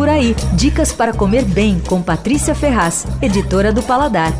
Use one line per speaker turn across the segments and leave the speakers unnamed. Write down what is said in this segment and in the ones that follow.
Por Aí. Dicas para comer bem com Patrícia Ferraz, editora do Paladar.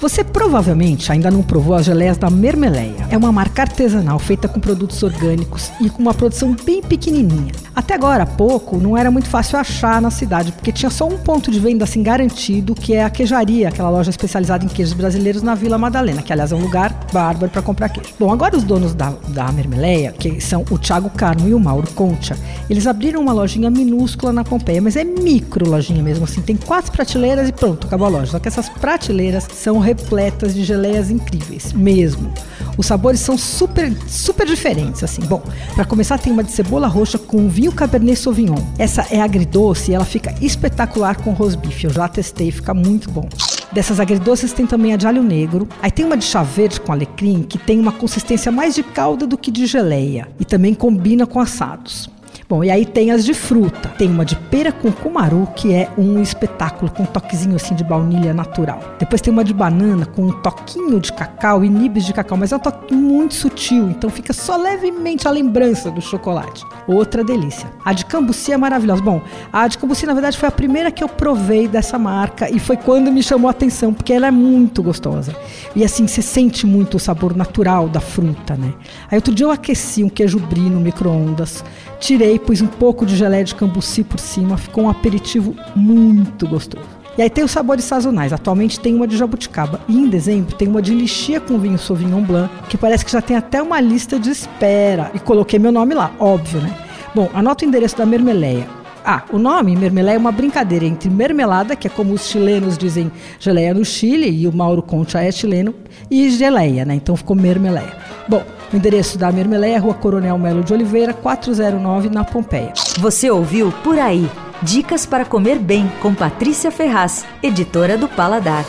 Você provavelmente ainda não provou as geleias da Mermeleia. É uma marca artesanal feita com produtos orgânicos e com uma produção bem pequenininha. Até agora, há pouco, não era muito fácil achar na cidade, porque tinha só um ponto de venda assim garantido, que é a queijaria, aquela loja especializada em queijos brasileiros na Vila Madalena, que aliás é um lugar bárbaro para comprar queijo. Bom, agora os donos da, da Mermeleia, que são o Thiago Carmo e o Mauro Concha, eles abriram uma lojinha minúscula na Pompeia, mas é micro lojinha mesmo assim, tem quatro prateleiras e pronto, acabou a loja. Só que essas prateleiras são repletas de geleias incríveis, mesmo. Os sabores são super, super diferentes, assim. Bom, para começar tem uma de cebola roxa com vinho Cabernet Sauvignon. Essa é agridoce e ela fica espetacular com rosbife. Eu já testei, fica muito bom. Dessas agridoces tem também a de alho negro. Aí tem uma de chá verde com alecrim que tem uma consistência mais de calda do que de geleia e também combina com assados. Bom, e aí tem as de fruta. Tem uma de pera com cumaru, que é um espetáculo com um toquezinho assim de baunilha natural. Depois tem uma de banana com um toquinho de cacau e nibs de cacau, mas é um toque muito sutil, então fica só levemente a lembrança do chocolate. Outra delícia. A de cambuci é maravilhosa. Bom, a de cambuci na verdade foi a primeira que eu provei dessa marca e foi quando me chamou a atenção, porque ela é muito gostosa. E assim, você sente muito o sabor natural da fruta, né? Aí outro dia eu aqueci um queijo brie no micro-ondas, tirei, pus um pouco de geleia de cambuci por cima, ficou um aperitivo muito gostoso. E aí tem os sabores sazonais. Atualmente tem uma de jabuticaba. E em dezembro tem uma de lixia com vinho Sauvignon Blanc, que parece que já tem até uma lista de espera. E coloquei meu nome lá, óbvio, né? Bom, anota o endereço da Mermeleia. Ah, o nome Mermeleia é uma brincadeira entre mermelada, que é como os chilenos dizem geleia no Chile, e o Mauro Concha é chileno, e geleia, né? Então ficou Mermeleia. Bom, o endereço da Mermeleia é Rua Coronel Melo de Oliveira, 409, na Pompeia.
Você ouviu Por Aí. Dicas para comer bem com Patrícia Ferraz, editora do Paladar.